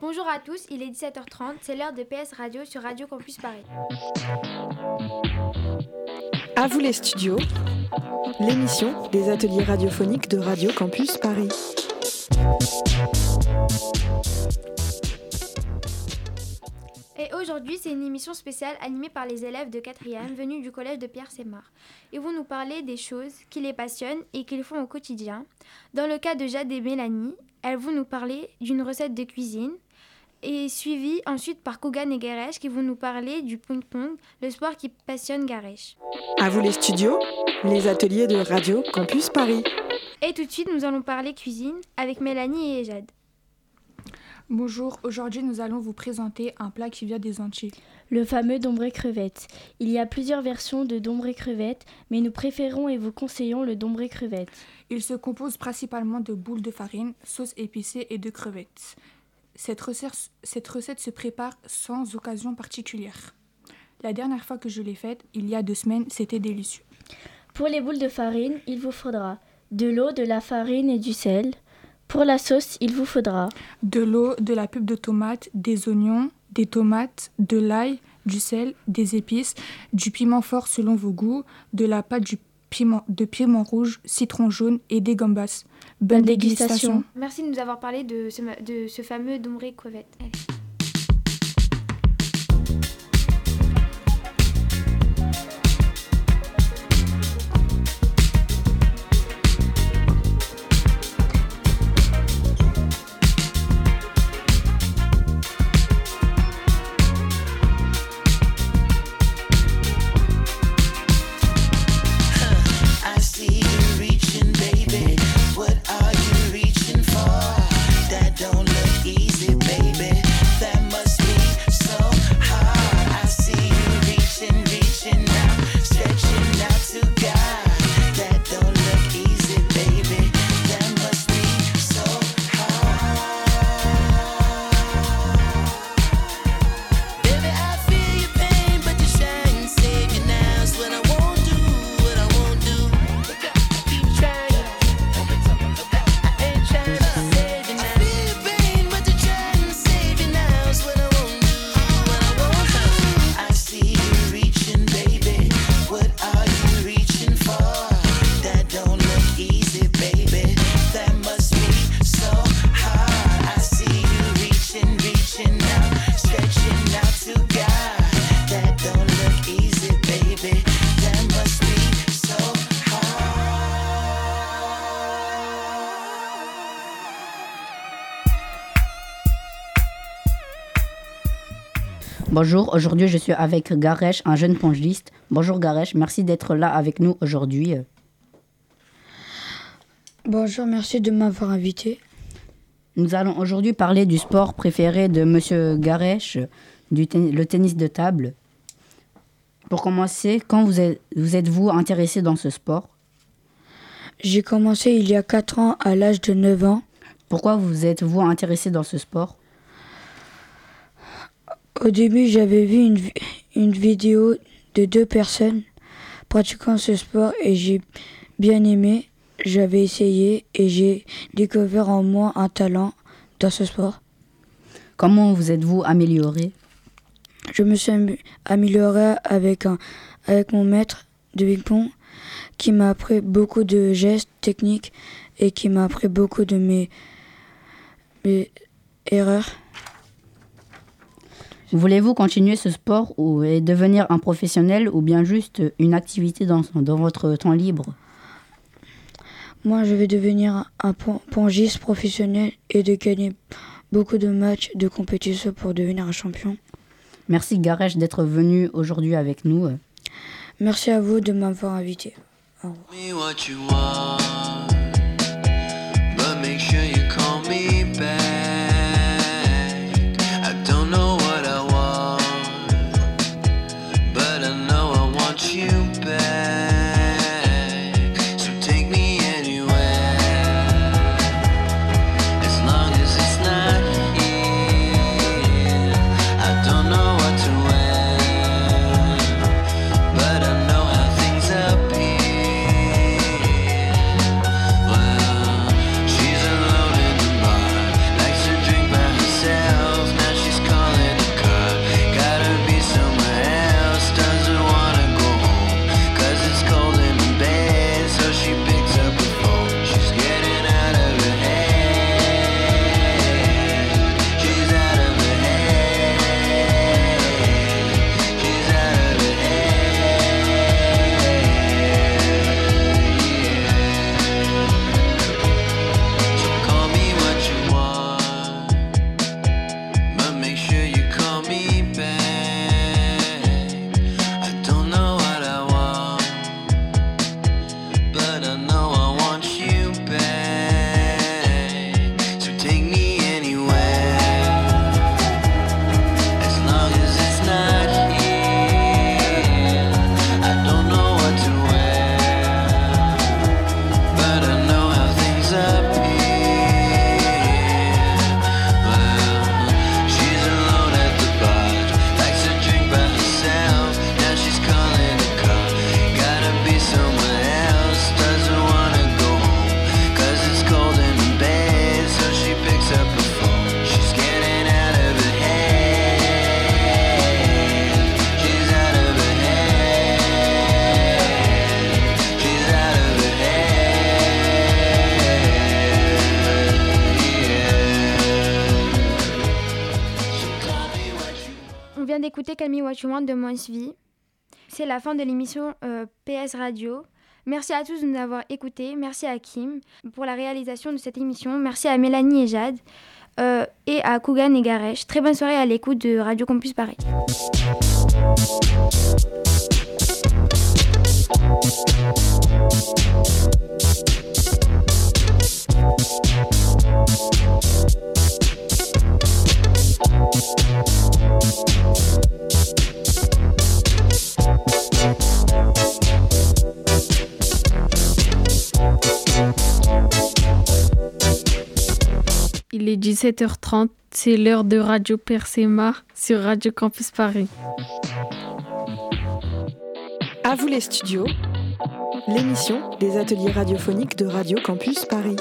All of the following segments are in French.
Bonjour à tous, il est 17h30, c'est l'heure de PS Radio sur Radio Campus Paris. À vous les studios, l'émission des ateliers radiophoniques de Radio Campus Paris. Et aujourd'hui, c'est une émission spéciale animée par les élèves de 4e venus du collège de Pierre-Sémar. Ils vont nous parler des choses qui les passionnent et qu'ils font au quotidien. Dans le cas de Jade et Mélanie, elles vont nous parler d'une recette de cuisine et suivi ensuite par Kogan et Garesh qui vont nous parler du ping-pong, le sport qui passionne Garesh. À vous les studios, les ateliers de Radio Campus Paris. Et tout de suite, nous allons parler cuisine avec Mélanie et Jade. Bonjour, aujourd'hui nous allons vous présenter un plat qui vient des Antilles. Le fameux dombré crevette. Il y a plusieurs versions de dombré crevette, mais nous préférons et vous conseillons le dombré crevette. Il se compose principalement de boules de farine, sauce épicée et de crevettes. Cette recette, cette recette se prépare sans occasion particulière. La dernière fois que je l'ai faite, il y a deux semaines, c'était délicieux. Pour les boules de farine, il vous faudra de l'eau, de la farine et du sel. Pour la sauce, il vous faudra De l'eau, de la pulpe de tomate, des oignons, des tomates, de l'ail, du sel, des épices, du piment fort selon vos goûts, de la pâte du piment, de piment rouge, citron jaune et des gambas. Bonne dégustation. Merci de nous avoir parlé de ce, ma- de ce fameux dombré crevette. Bonjour, aujourd'hui je suis avec Garesh, un jeune pongiste. Bonjour Garesh, merci d'être là avec nous aujourd'hui. Bonjour, merci de m'avoir invité. Nous allons aujourd'hui parler du sport préféré de Monsieur Garesh, du ten- le tennis de table. Pour commencer, quand vous êtes- vous êtes-vous intéressé dans ce sport? J'ai commencé il y a 4 ans à l'âge de 9 ans. Pourquoi vous êtes-vous intéressé dans ce sport? Au début, j'avais vu une, vi- une vidéo de deux personnes pratiquant ce sport et j'ai bien aimé. J'avais essayé et j'ai découvert en moi un talent dans ce sport. Comment vous êtes-vous amélioré? Je me suis am- amélioré avec, un, avec mon maître de ping-pong qui m'a appris beaucoup de gestes techniques et qui m'a appris beaucoup de mes, mes erreurs. Voulez-vous continuer ce sport ou et devenir un professionnel ou bien juste une activité dans, dans votre temps libre? Moi, je vais devenir un pon- pongiste professionnel et de gagner beaucoup de matchs de compétition pour devenir un champion. Merci Garesh d'être venu aujourd'hui avec nous. Merci à vous de m'avoir invité. Camille What You Want de Monsvi. C'est la fin de l'émission euh, PS Radio. Merci à tous de nous avoir écoutés. Merci à Kim pour la réalisation de cette émission. Merci à Mélanie et Jade euh, et à Kougan et Garesh. Très bonne soirée à l'écoute de Radio Campus Paris. Il est 17h30, c'est l'heure de Radio Persema sur Radio Campus Paris. À vous les studios, l'émission des ateliers radiophoniques de Radio Campus Paris.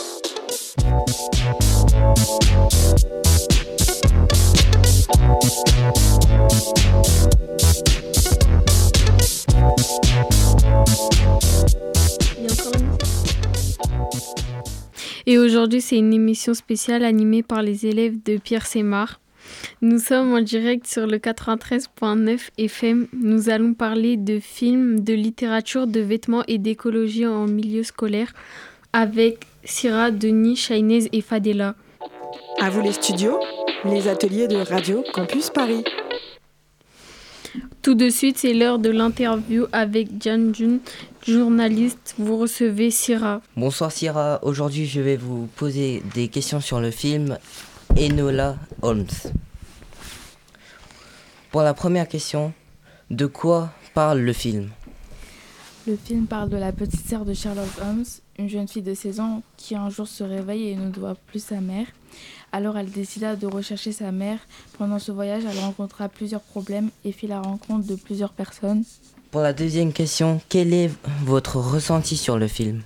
Et aujourd'hui, c'est une émission spéciale animée par les élèves de Pierre Sémar. Nous sommes en direct sur le 93.9 FM. Nous allons parler de films, de littérature, de vêtements et d'écologie en milieu scolaire avec Syrah, Denis, Shainez et Fadela. À vous les studios, les ateliers de Radio Campus Paris. Tout de suite, c'est l'heure de l'interview avec Jan Jun, journaliste. Vous recevez Syrah. Bonsoir Syrah, aujourd'hui je vais vous poser des questions sur le film Enola Holmes. Pour la première question, de quoi parle le film? Le film parle de la petite sœur de Sherlock Holmes, une jeune fille de 16 ans qui un jour se réveille et ne voit plus sa mère. Alors elle décida de rechercher sa mère. Pendant ce voyage, elle rencontra plusieurs problèmes et fit la rencontre de plusieurs personnes. Pour la deuxième question, quel est votre ressenti sur le film?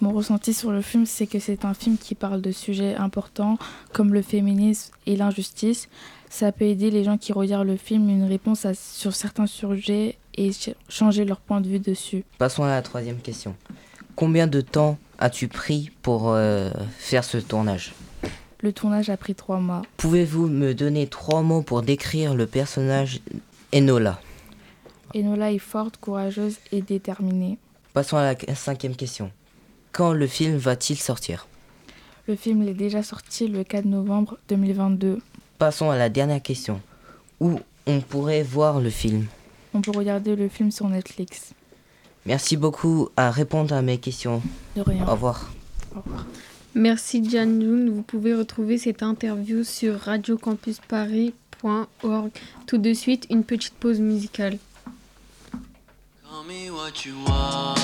Mon ressenti sur le film, c'est que c'est un film qui parle de sujets importants comme le féminisme et l'injustice. Ça peut aider les gens qui regardent le film une réponse à- sur certains sujets et ch- changer leur point de vue dessus. Passons à la troisième question. Combien de temps as-tu pris pour euh, faire ce tournage? Le tournage a pris trois mois. Pouvez-vous me donner trois mots pour décrire le personnage Enola? Enola est forte, courageuse et déterminée. Passons à la cinquième question. Quand le film va-t-il sortir? Le film est déjà sorti le 4 novembre 2022. Passons à la dernière question. Où on pourrait voir le film? On peut regarder le film sur Netflix. Merci beaucoup à répondre à mes questions. De rien. Au revoir. Au revoir. Merci Jan Jun. Vous pouvez retrouver cette interview sur radiocampusparis.org. Tout de suite, une petite pause musicale. Call me what you want,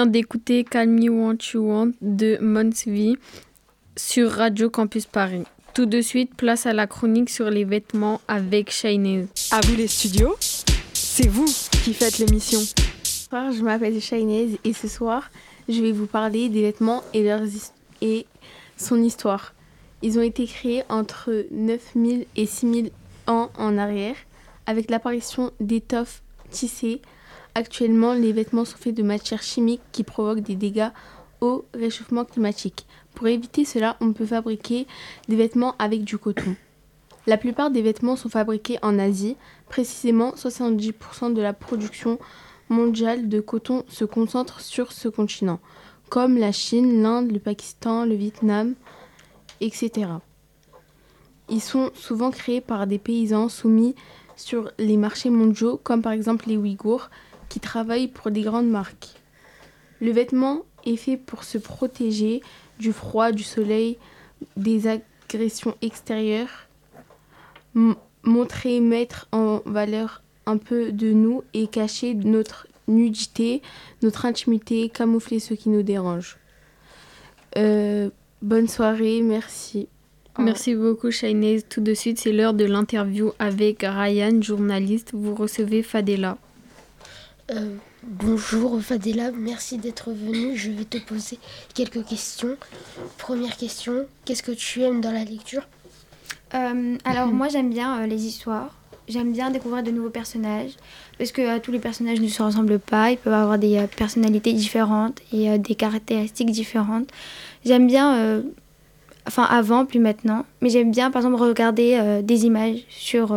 vient d'écouter Call Me Want You Want de Monsvi sur Radio Campus Paris. Tout de suite, place à la chronique sur les vêtements avec Shainez. À vous les studios, c'est vous qui faites l'émission. Bonsoir, je m'appelle Shainez et ce soir, je vais vous parler des vêtements et, leurs his- et son histoire. Ils ont été créés entre 9000 et 6000 ans en arrière avec l'apparition d'étoffes tissés. Actuellement, les vêtements sont faits de matières chimiques qui provoquent des dégâts au réchauffement climatique. Pour éviter cela, on peut fabriquer des vêtements avec du coton. La plupart des vêtements sont fabriqués en Asie. Précisément, 70% de la production mondiale de coton se concentre sur ce continent, comme la Chine, l'Inde, le Pakistan, le Vietnam, etc. Ils sont souvent créés par des paysans soumis sur les marchés mondiaux, comme par exemple les Ouïghours, qui travaillent pour des grandes marques. Le vêtement est fait pour se protéger du froid, du soleil, des agressions extérieures, montrer, mettre en valeur un peu de nous et cacher notre nudité, notre intimité, camoufler ce qui nous dérange. Euh, bonne soirée, merci. Merci beaucoup, Shainez. Tout de suite, c'est l'heure de l'interview avec Ryan, journaliste. Vous recevez Fadela. Euh, bonjour Fadela, merci d'être venue. Je vais te poser quelques questions. Première question, qu'est-ce que tu aimes dans la lecture? Euh, alors moi j'aime bien euh, les histoires. J'aime bien découvrir de nouveaux personnages parce que tous les personnages ne se ressemblent pas. Ils peuvent avoir des personnalités différentes et des caractéristiques différentes. J'aime bien, enfin avant, plus maintenant, mais j'aime bien par exemple regarder des images sur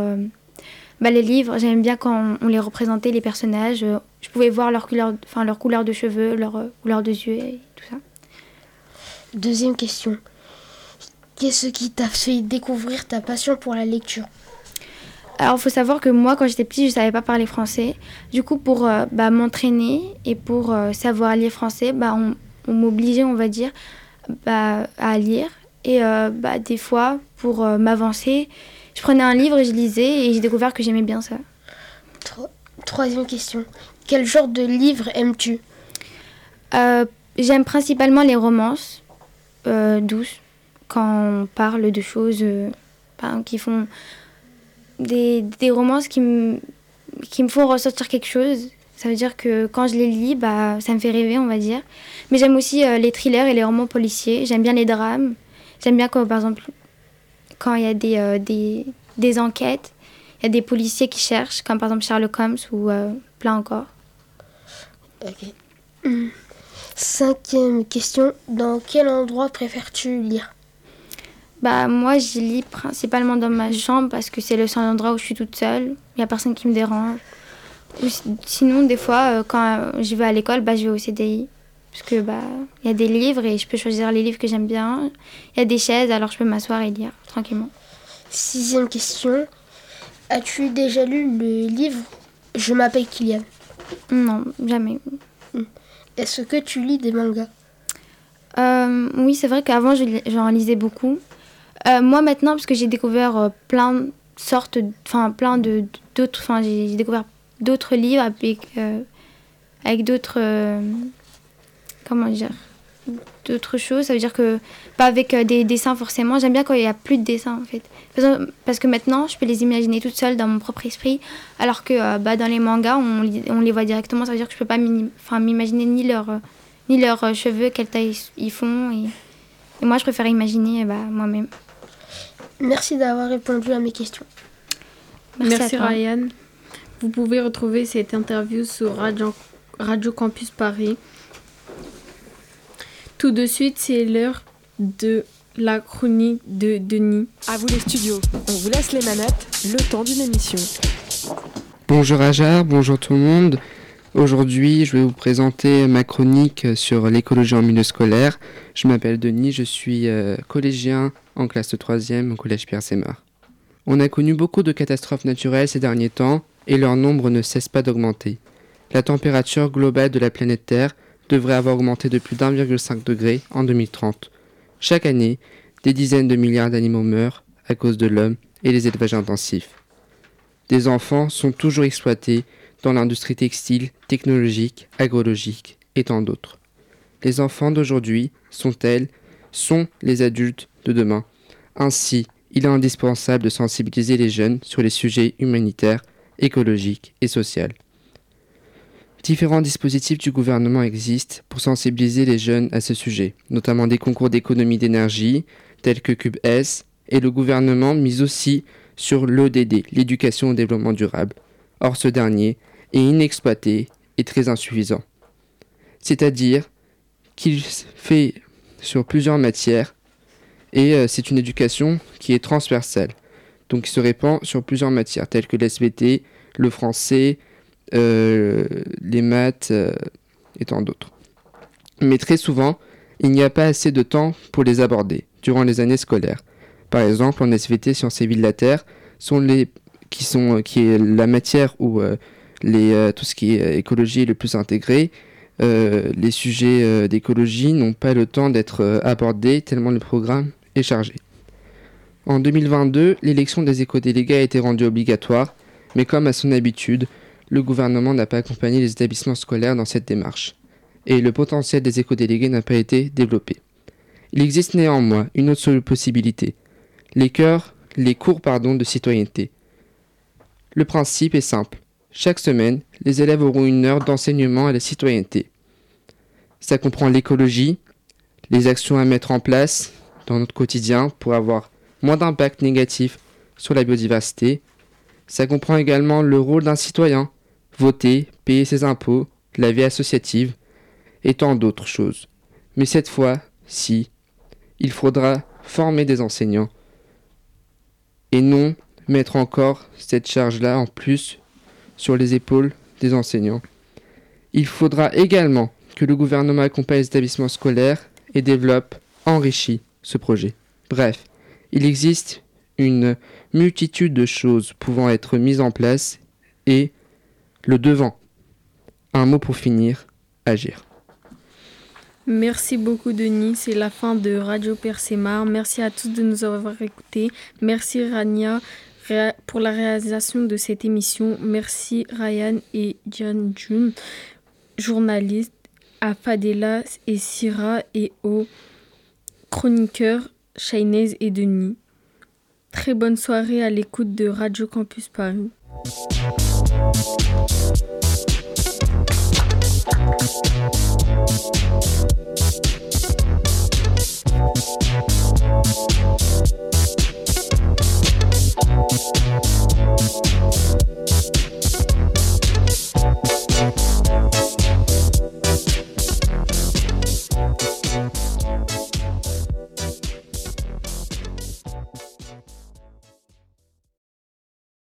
bah, les livres. J'aime bien quand on, les représentait les personnages. Je pouvais voir leur couleur, enfin leur couleur de cheveux, leur euh, couleur de yeux et tout ça. Deuxième question, qu'est-ce qui t'a fait découvrir ta passion pour la lecture? Alors, il faut savoir que moi, quand j'étais petite, je ne savais pas parler français. Du coup, pour euh, bah, m'entraîner et pour euh, savoir lire français, bah, on, on m'obligeait, on va dire, bah, à lire. Et euh, bah, des fois, pour m'avancer, je prenais un livre et je lisais et j'ai découvert que j'aimais bien ça. Tro- Troisième question, quel genre de livre aimes-tu? Euh, J'aime principalement les romances euh, douces, quand on parle de choses euh, exemple, qui font des, des romances qui me, qui me font ressentir quelque chose. Ça veut dire que quand je les lis, bah, ça me fait rêver, on va dire. Mais j'aime aussi les thrillers et les romans policiers. J'aime bien les drames. J'aime bien quand, par exemple, quand il y a des, euh, des, des enquêtes, il y a des policiers qui cherchent, comme par exemple Sherlock Holmes ou euh, plein encore. Ok. Cinquième question, dans quel endroit préfères-tu lire? Bah moi j'y lis principalement dans ma chambre parce que c'est le seul endroit où je suis toute seule. Il n'y a personne qui me dérange. Ou sinon des fois euh, quand je vais à l'école, bah, je vais au CDI. Parce que bah il y a des livres et je peux choisir les livres que j'aime bien. Il y a des chaises alors je peux m'asseoir et lire tranquillement. Sixième question, as-tu déjà lu le livre Je m'appelle Kylian Non, jamais. Est-ce que tu lis des mangas Euh, oui, c'est vrai qu'avant, j'en lisais beaucoup. Euh, moi, maintenant, parce que j'ai découvert euh, plein de sortes, enfin, plein de d'autres, enfin, j'ai découvert d'autres livres avec, avec d'autres, comment dire, d'autres choses. Ça veut dire que, pas avec euh, des dessins forcément. J'aime bien quand il n'y a plus de dessins, en fait. Parce que- maintenant, je peux les imaginer toute seule dans mon propre esprit, alors que euh, bah, dans les mangas, on, les voit directement. Ça veut dire que je peux pas m'imaginer ni leur euh, ni leurs euh, cheveux, quelle taille ils font. Et, et moi, je préfère imaginer bah, moi-même. Merci d'avoir répondu à mes questions. Merci, Merci, à toi. Ryan. Vous pouvez retrouver cette interview sur Radio, Radio Campus Paris. Tout de suite, c'est l'heure de la chronique de Denis. À vous les studios, on vous laisse les manettes, le temps d'une émission. Bonjour Ajar, bonjour tout le monde. Aujourd'hui, je vais vous présenter ma chronique sur l'écologie en milieu scolaire. Je m'appelle Denis, je suis euh, collégien en classe de 3e au collège Pierre Sémar. On a connu beaucoup de catastrophes naturelles ces derniers temps et leur nombre ne cesse pas d'augmenter. La température globale de la planète Terre devrait avoir augmenté de plus d'1,5 degré en 2030. Chaque année, des dizaines de milliards d'animaux meurent à cause de l'homme et les élevages intensifs. Des enfants sont toujours exploités dans l'industrie textile, technologique, agrologique et tant d'autres. Les enfants d'aujourd'hui sont-elles, sont les adultes de demain. Ainsi, il est indispensable de sensibiliser les jeunes sur les sujets humanitaires, écologiques et sociaux. Différents dispositifs du gouvernement existent pour sensibiliser les jeunes à ce sujet, notamment des concours d'économie d'énergie tels que Cube S, et le gouvernement mise aussi sur l'EDD, l'éducation au développement durable. Or, ce dernier et inexploité et très insuffisant. C'est-à-dire qu'il fait sur plusieurs matières et euh, c'est une éducation qui est transversale, donc qui se répand sur plusieurs matières telles que l'SVT, le français, les maths euh, et tant d'autres. Mais très souvent, il n'y a pas assez de temps pour les aborder durant les années scolaires. Par exemple, en SVT, sciences et vie de la Terre, sont les, qui, sont, qui est la matière où euh, les, euh, tout ce qui est écologie est le plus intégré. Euh, les sujets euh, d'écologie n'ont pas le temps d'être euh, abordés tellement le programme est chargé. En 2022, l'élection des éco-délégués a été rendue obligatoire, mais comme à son habitude, le gouvernement n'a pas accompagné les établissements scolaires dans cette démarche, et le potentiel des éco-délégués n'a pas été développé. Il existe néanmoins une autre possibilité, les, cœurs, les cours pardon, de citoyenneté. Le principe est simple. Chaque semaine, les élèves auront une heure d'enseignement à la citoyenneté. Ça comprend l'écologie, les actions à mettre en place dans notre quotidien pour avoir moins d'impact négatif sur la biodiversité. Ça comprend également le rôle d'un citoyen, voter, payer ses impôts, la vie associative et tant d'autres choses. Mais cette fois, si, il faudra former des enseignants et non mettre encore cette charge-là en plus sur les épaules des enseignants. Il faudra également que le gouvernement accompagne les établissements scolaires et développe, enrichit ce projet. Bref, il existe une multitude de choses pouvant être mises en place et le devant. Un mot pour finir, agir. Merci beaucoup Denis, c'est la fin de Radio Persémar. Merci à tous de nous avoir écoutés. Merci Rania pour la réalisation de cette émission. Merci Ryan et John June, journalistes, à Fadela et Syrah et aux chroniqueurs Shainez et Denis. Très bonne soirée à l'écoute de Radio Campus Paris.